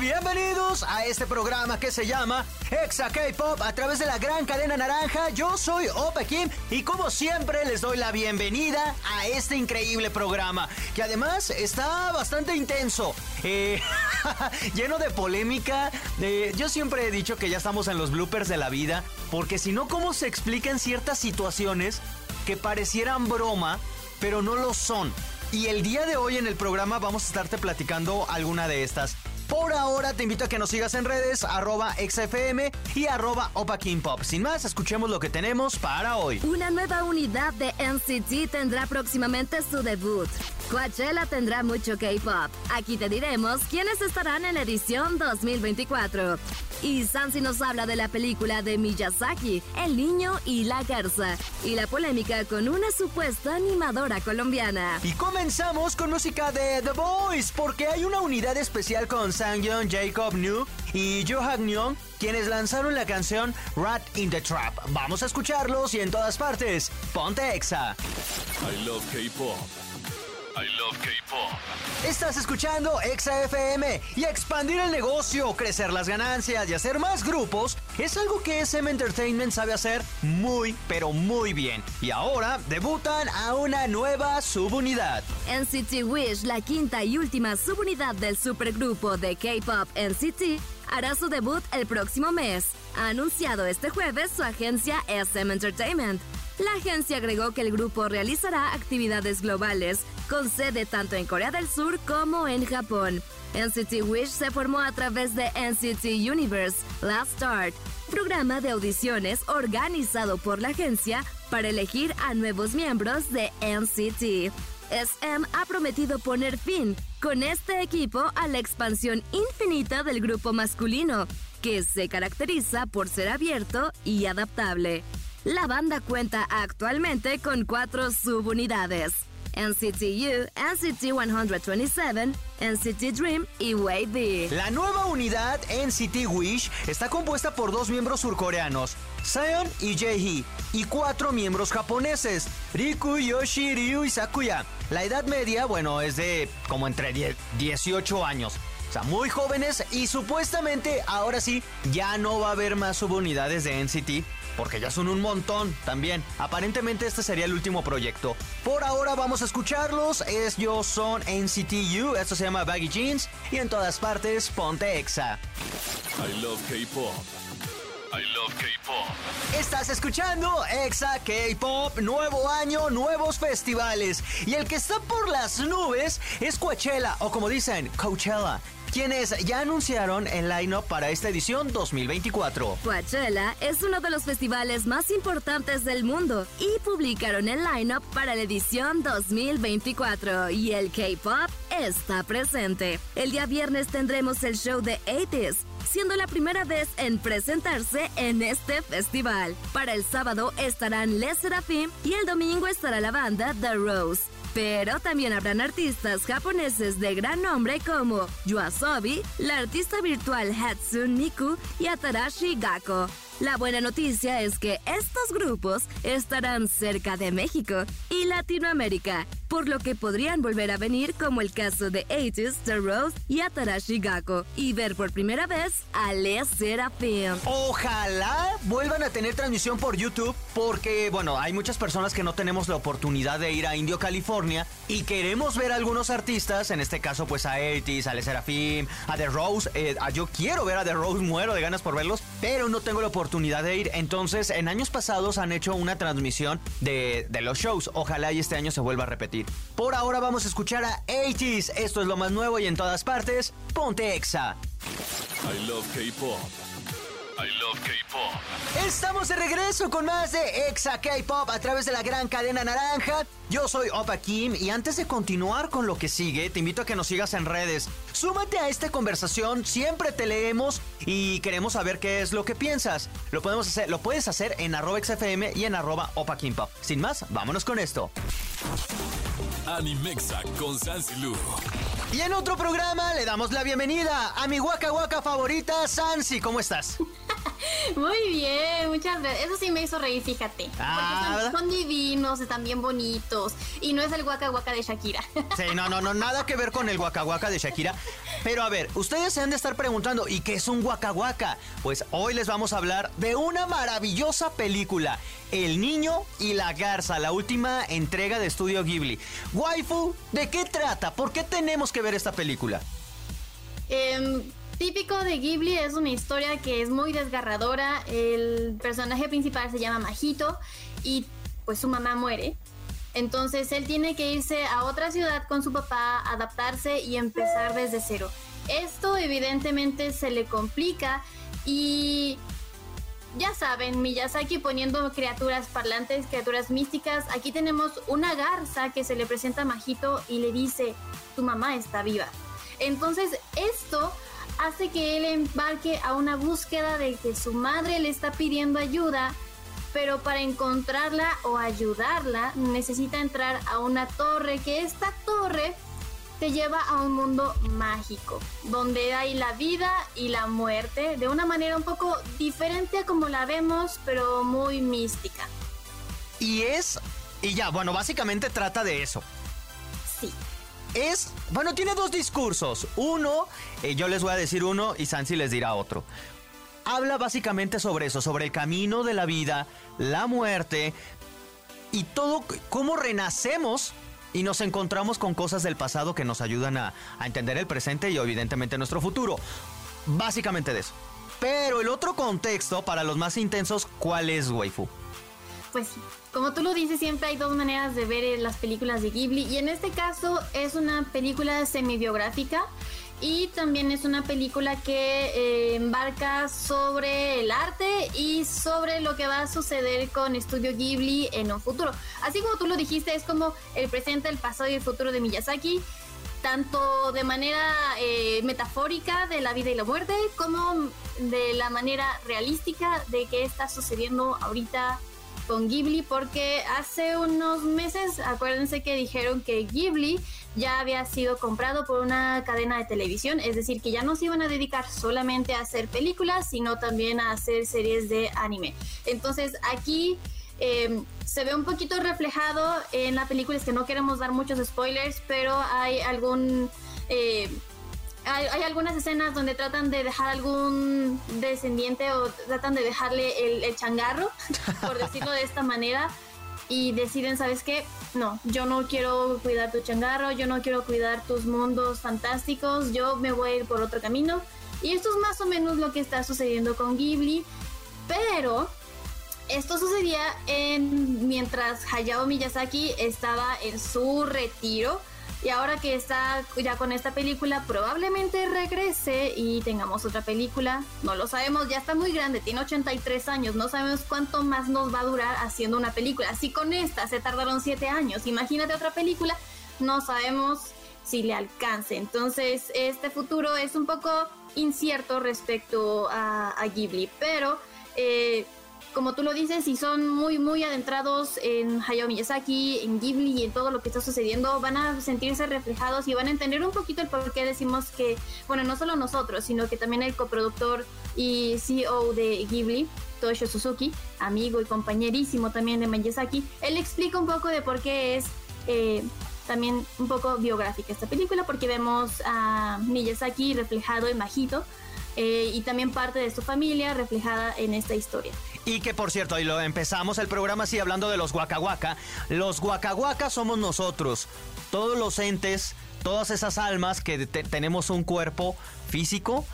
bienvenidos a este programa que se llama Exa K-Pop a través de la gran cadena naranja. Yo soy Opa Kim y como siempre les doy la bienvenida a este increíble programa que además está bastante intenso, eh, lleno de polémica. Eh, yo siempre he dicho que ya estamos en los bloopers de la vida porque si no, ¿cómo se explican ciertas situaciones que parecieran broma pero no lo son? Y el día de hoy en el programa vamos a estarte platicando alguna de estas. Por ahora te invito a que nos sigas en redes, arroba XFM y arroba Opa King Pop. Sin más, escuchemos lo que tenemos para hoy. Una nueva unidad de NCT tendrá próximamente su debut. Coachella tendrá mucho K-pop. Aquí te diremos quiénes estarán en la edición 2024. Y Sansi nos habla de la película de Miyazaki, El niño y la garza, y la polémica con una supuesta animadora colombiana. Y comenzamos con música de The Voice, porque hay una unidad especial con Sangyeon, Jacob New y Jo Hak-neon, quienes lanzaron la canción Rat in the Trap. Vamos a escucharlos y en todas partes, ponte Exa. I love K-Pop. I love K-Pop. Estás escuchando Exa FM y expandir el negocio, crecer las ganancias y hacer más grupos es algo que SM Entertainment sabe hacer muy, pero muy bien. Y ahora debutan a una nueva subunidad. NCT Wish, la quinta y última subunidad del supergrupo de K-pop NCT, hará su debut el próximo mes. Ha anunciado este jueves su agencia SM Entertainment. La agencia agregó que el grupo realizará actividades globales, con sede tanto en Corea del Sur como en Japón. NCT Wish se formó a través de NCT Universe Last Start, programa de audiciones organizado por la agencia para elegir a nuevos miembros de NCT. SM ha prometido poner fin con este equipo a la expansión infinita del grupo masculino, que se caracteriza por ser abierto y adaptable. La banda cuenta actualmente con cuatro subunidades. NCT U, NCT 127, NCT Dream y B. La nueva unidad NCT Wish está compuesta por dos miembros surcoreanos, Seon y Jae-hee, y cuatro miembros japoneses, Riku, Yoshi, Ryu y Sakuya. La edad media, bueno, es de como entre 10 18 años. O sea, muy jóvenes y supuestamente ahora sí ya no va a haber más subunidades de NCT porque ya son un montón también. Aparentemente este sería el último proyecto. Por ahora vamos a escucharlos. Es Yo Son NCTU, esto se llama Baggy Jeans y en todas partes ponte Exa. I love K-Pop. I love K-Pop. Estás escuchando Exa K-Pop, nuevo año, nuevos festivales. Y el que está por las nubes es Coachella, o como dicen, Coachella quienes ya anunciaron el line-up para esta edición 2024. Coachella es uno de los festivales más importantes del mundo y publicaron el line-up para la edición 2024 y el K-pop está presente. El día viernes tendremos el show de 80s siendo la primera vez en presentarse en este festival. Para el sábado estarán Les Seraphim y el domingo estará la banda The Rose. Pero también habrán artistas japoneses de gran nombre como Yoasobi, la artista virtual Hatsune Miku y Atarashi Gakko. La buena noticia es que estos grupos estarán cerca de México y Latinoamérica, por lo que podrían volver a venir como el caso de 80s, The Rose y Atarashi Gakko, y ver por primera vez a Les Seraphim. Ojalá vuelvan a tener transmisión por YouTube, porque bueno, hay muchas personas que no tenemos la oportunidad de ir a Indio, California, y queremos ver a algunos artistas, en este caso pues a 80s, a Les Seraphim, a The Rose, eh, a yo quiero ver a The Rose, muero de ganas por verlos, pero no tengo la oportunidad de ir. Entonces, en años pasados han hecho una transmisión de, de los shows. Ojalá y este año se vuelva a repetir. Por ahora vamos a escuchar a 80s. Esto es lo más nuevo y en todas partes, ponte Exa. I love K-Pop. I I Love K-Pop. Estamos de regreso con más de Exa K-Pop a través de la gran cadena naranja. Yo soy Opa Kim y antes de continuar con lo que sigue, te invito a que nos sigas en redes. Súmate a esta conversación, siempre te leemos y queremos saber qué es lo que piensas. Lo podemos hacer, lo puedes hacer en arroba XFM y en arroba Opa Kim Pop. Sin más, vámonos con esto. Animexa con Sansi Lu. Y en otro programa le damos la bienvenida a mi guaca guaca favorita, Sansi. ¿Cómo estás? Muy bien, muchas gracias. Eso sí me hizo reír, fíjate. Ah, Porque ¿verdad? son, son divinos, están bien bonitos. Y no es el guaca guaca de Shakira. Sí, no, no, no, nada que ver con el guaca guaca de Shakira. Pero a ver, ustedes se han de estar preguntando, ¿y qué es un guaca guaca? Pues hoy les vamos a hablar de una maravillosa película, El Niño y la Garza, la última entrega de Estudio Ghibli. Waifu, ¿de qué trata? ¿Por qué tenemos que ver esta película? Em, típico de Ghibli es una historia que es muy desgarradora. El personaje principal se llama Majito y pues su mamá muere. Entonces él tiene que irse a otra ciudad con su papá, adaptarse y empezar desde cero. Esto evidentemente se le complica y ya saben, Miyazaki poniendo criaturas parlantes, criaturas místicas. Aquí tenemos una garza que se le presenta a Majito y le dice, tu mamá está viva. Entonces esto hace que él embarque a una búsqueda de que su madre le está pidiendo ayuda, pero para encontrarla o ayudarla necesita entrar a una torre, que esta torre te lleva a un mundo mágico, donde hay la vida y la muerte de una manera un poco diferente a como la vemos, pero muy mística. Y es... Y ya, bueno, básicamente trata de eso. Es, bueno, tiene dos discursos. Uno, eh, yo les voy a decir uno y Sansi les dirá otro. Habla básicamente sobre eso, sobre el camino de la vida, la muerte y todo, cómo renacemos y nos encontramos con cosas del pasado que nos ayudan a, a entender el presente y evidentemente nuestro futuro. Básicamente de eso. Pero el otro contexto, para los más intensos, ¿cuál es, waifu? Pues como tú lo dices, siempre hay dos maneras de ver eh, las películas de Ghibli y en este caso es una película semibiográfica y también es una película que eh, embarca sobre el arte y sobre lo que va a suceder con Estudio Ghibli en un futuro. Así como tú lo dijiste, es como el presente, el pasado y el futuro de Miyazaki tanto de manera eh, metafórica de la vida y la muerte como de la manera realística de qué está sucediendo ahorita con Ghibli porque hace unos meses acuérdense que dijeron que Ghibli ya había sido comprado por una cadena de televisión, es decir, que ya no se iban a dedicar solamente a hacer películas, sino también a hacer series de anime. Entonces aquí eh, se ve un poquito reflejado en la película, es que no queremos dar muchos spoilers, pero hay algún... eh, hay, algunas escenas donde tratan de dejar algún descendiente o tratan de dejarle el, changarro, por decirlo de esta manera, y deciden, ¿sabes qué? No, yo no quiero cuidar tu changarro, yo no quiero cuidar tus mundos fantásticos, yo me voy a ir por otro camino. Y esto es más o menos lo que está sucediendo con Ghibli, pero esto sucedía en, mientras Hayao Miyazaki estaba en su retiro. Y ahora que está ya con esta película, probablemente regrese y tengamos otra película. No lo sabemos, ya está muy grande, tiene 83 años. No sabemos cuánto más nos va a durar haciendo una película. Así con esta se tardaron 7 años. Imagínate otra película, no sabemos si le alcance. Entonces, este futuro es un poco incierto respecto a, a Ghibli. Pero eh, como tú lo dices, si son muy, muy adentrados en Hayao Miyazaki, en Ghibli y en todo lo que está sucediendo, van a sentirse reflejados y van a entender un poquito el por qué decimos que, bueno, no solo nosotros, sino que también el coproductor y CEO de Ghibli, Toshio Suzuki, amigo y compañerísimo también de Miyazaki, él explica un poco de por qué es eh, también un poco biográfica esta película, porque vemos a Miyazaki reflejado en Majito, eh, y también parte de su familia reflejada en esta historia. Y que por cierto, y lo empezamos el programa así hablando de los guacahuaca. Los guacahuaca somos nosotros, todos los entes, todas esas almas que te- tenemos un cuerpo físico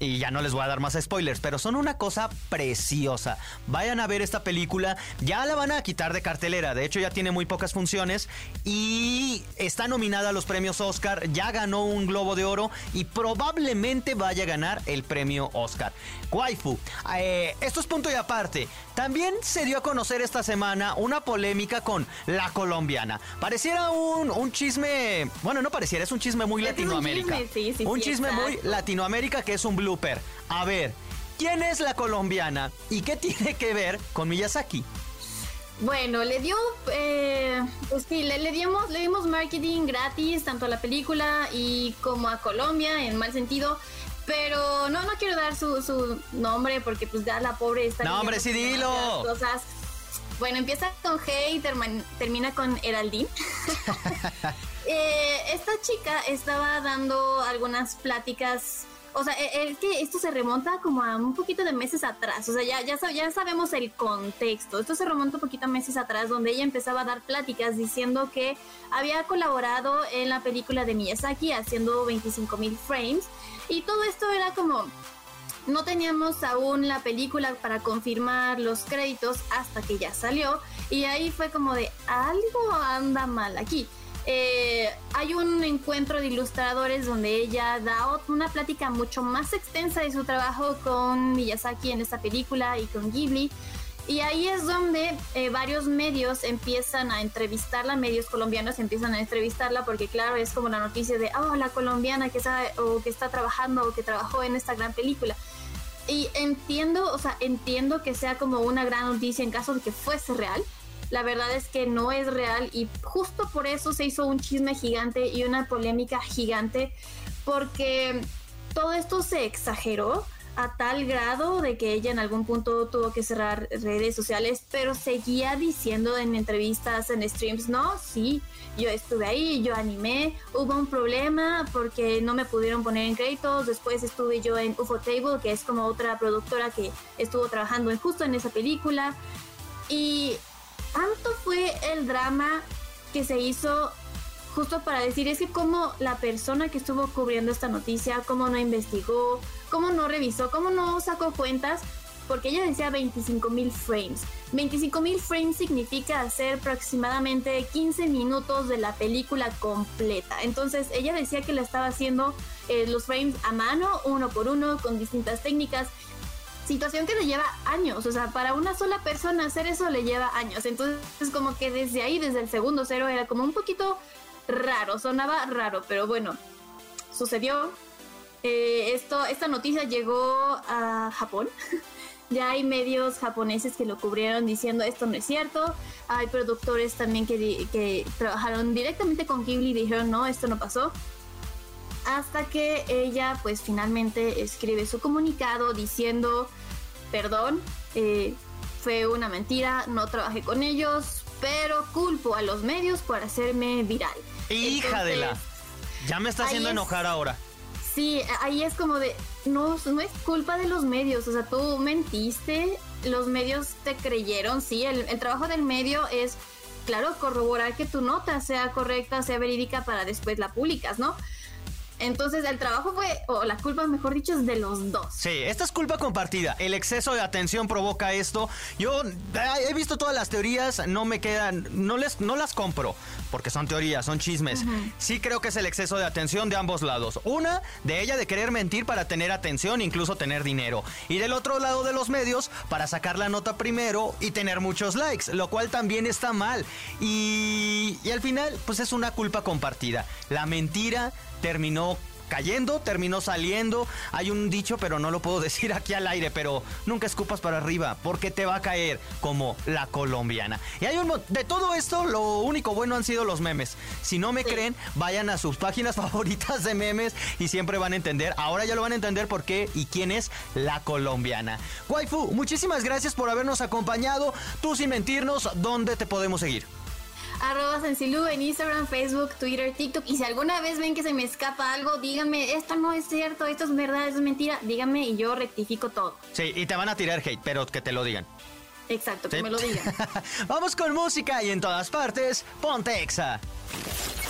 y ya no les voy a dar más spoilers, pero son una cosa preciosa. Vayan a ver esta película, ya la van a quitar de cartelera, de hecho ya tiene muy pocas funciones y está nominada a los premios Oscar, ya ganó un Globo de Oro y probablemente vaya a ganar el premio Oscar. Waifu, eh, esto es punto y aparte. También se dio a conocer esta semana una polémica con la colombiana. Pareciera un, un chisme, bueno, no pareciera, es un chisme muy Latinoamérica. Un chisme, sí, sí, un sí, chisme muy. Latinoamérica que es un blooper. A ver, ¿quién es la colombiana y qué tiene que ver con Miyazaki? Bueno, le dio, eh, pues sí, le, le dimos, le dimos marketing gratis tanto a la película y como a Colombia en mal sentido. Pero no, no quiero dar su, su nombre porque pues ya la pobre está... No, hombre, sí, dilo. Cosas. Bueno, empieza con G y terman- termina con Heraldine. Eh, esta chica estaba dando algunas pláticas. O sea, e- es que esto se remonta como a un poquito de meses atrás. O sea, ya, ya, ya sabemos el contexto. Esto se remonta un poquito a meses atrás, donde ella empezaba a dar pláticas diciendo que había colaborado en la película de Miyazaki haciendo 25 mil frames. Y todo esto era como. No teníamos aún la película para confirmar los créditos hasta que ya salió. Y ahí fue como de algo anda mal aquí. Eh, hay un encuentro de ilustradores donde ella da una plática mucho más extensa de su trabajo con Miyazaki en esta película y con Ghibli. Y ahí es donde eh, varios medios empiezan a entrevistarla, medios colombianos empiezan a entrevistarla porque claro, es como la noticia de, oh, la colombiana que está, o que está trabajando o que trabajó en esta gran película. Y entiendo, o sea, entiendo que sea como una gran noticia en caso de que fuese real. La verdad es que no es real y justo por eso se hizo un chisme gigante y una polémica gigante porque todo esto se exageró a tal grado de que ella en algún punto tuvo que cerrar redes sociales, pero seguía diciendo en entrevistas, en streams, no, sí, yo estuve ahí, yo animé, hubo un problema porque no me pudieron poner en créditos, después estuve yo en UFO Table, que es como otra productora que estuvo trabajando justo en esa película, y tanto fue el drama que se hizo justo para decir es que como la persona que estuvo cubriendo esta noticia, cómo no investigó, cómo no revisó, cómo no sacó cuentas, porque ella decía 25 mil frames. 25 mil frames significa hacer aproximadamente 15 minutos de la película completa. Entonces ella decía que la estaba haciendo eh, los frames a mano, uno por uno, con distintas técnicas situación que le lleva años, o sea, para una sola persona hacer eso le lleva años. Entonces, como que desde ahí, desde el segundo cero, era como un poquito raro, sonaba raro, pero bueno, sucedió. Eh, esto, esta noticia llegó a Japón. ya hay medios japoneses que lo cubrieron diciendo esto no es cierto. Hay productores también que, que trabajaron directamente con Ghibli y dijeron no, esto no pasó hasta que ella pues finalmente escribe su comunicado diciendo perdón eh, fue una mentira no trabajé con ellos pero culpo a los medios por hacerme viral Hija de la. Ya me está haciendo es- enojar ahora. Sí, ahí es como de, no, no es culpa de los medios, o sea, tú mentiste, los medios te creyeron, sí, el, el trabajo del medio es, claro, corroborar que tu nota sea correcta, sea verídica para después la publicas, ¿no? Entonces el trabajo fue, o la culpa, mejor dicho, es de los dos. Sí, esta es culpa compartida. El exceso de atención provoca esto. Yo he visto todas las teorías, no me quedan, no les, no las compro, porque son teorías, son chismes. Sí creo que es el exceso de atención de ambos lados. Una, de ella de querer mentir para tener atención, incluso tener dinero. Y del otro lado de los medios, para sacar la nota primero y tener muchos likes, lo cual también está mal. Y, y al final, pues es una culpa compartida. La mentira terminó cayendo, terminó saliendo. Hay un dicho, pero no lo puedo decir aquí al aire, pero nunca escupas para arriba, porque te va a caer como la colombiana. Y hay un de todo esto, lo único bueno han sido los memes. Si no me creen, vayan a sus páginas favoritas de memes y siempre van a entender. Ahora ya lo van a entender por qué y quién es la colombiana. Waifu, muchísimas gracias por habernos acompañado. Tú sin mentirnos, ¿dónde te podemos seguir? Arroba Sensilu en Instagram, Facebook, Twitter, TikTok. Y si alguna vez ven que se me escapa algo, díganme, esto no es cierto, esto es verdad, esto es mentira. Díganme y yo rectifico todo. Sí, y te van a tirar hate, pero que te lo digan. Exacto, que Sí. me lo digan. Vamos con música y en todas partes, ponte exa.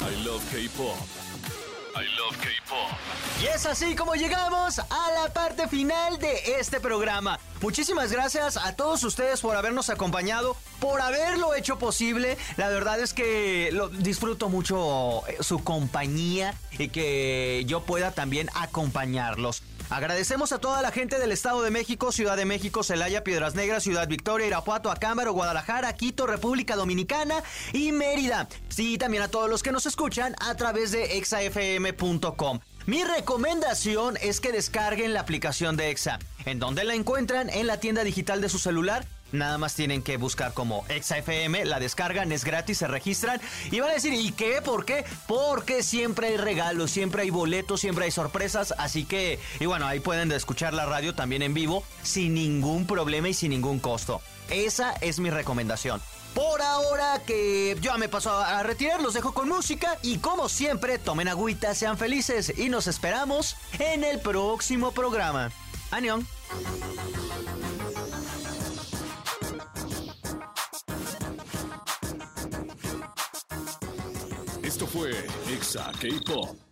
I love K-pop. Y es así como llegamos a la parte final de este programa. Muchísimas gracias a todos ustedes por habernos acompañado, por haberlo hecho posible. La verdad es que disfruto mucho eh, su compañía y que yo pueda también acompañarlos. Agradecemos a toda la gente del Estado de México, Ciudad de México, Celaya, Piedras Negras, Ciudad Victoria, Irapuato, Acámbaro, Guadalajara, Quito, República Dominicana y Mérida. Sí, también a todos los que nos escuchan a través de Mi recomendación es que descarguen la aplicación de EXA. ¿En donde la encuentran? En la tienda digital de su celular. Nada más tienen que buscar como ExaFM, la descargan, es gratis, se registran y van a decir, ¿y qué? ¿Por qué? Porque siempre hay regalos, siempre hay boletos, siempre hay sorpresas, así que, y bueno, ahí pueden escuchar la radio también en vivo sin ningún problema y sin ningún costo. Esa es mi recomendación. Por ahora que yo me paso a retirar, los dejo con música y como siempre, tomen agüita, sean felices y nos esperamos en el próximo programa. Anión. Fue Exa K-Pop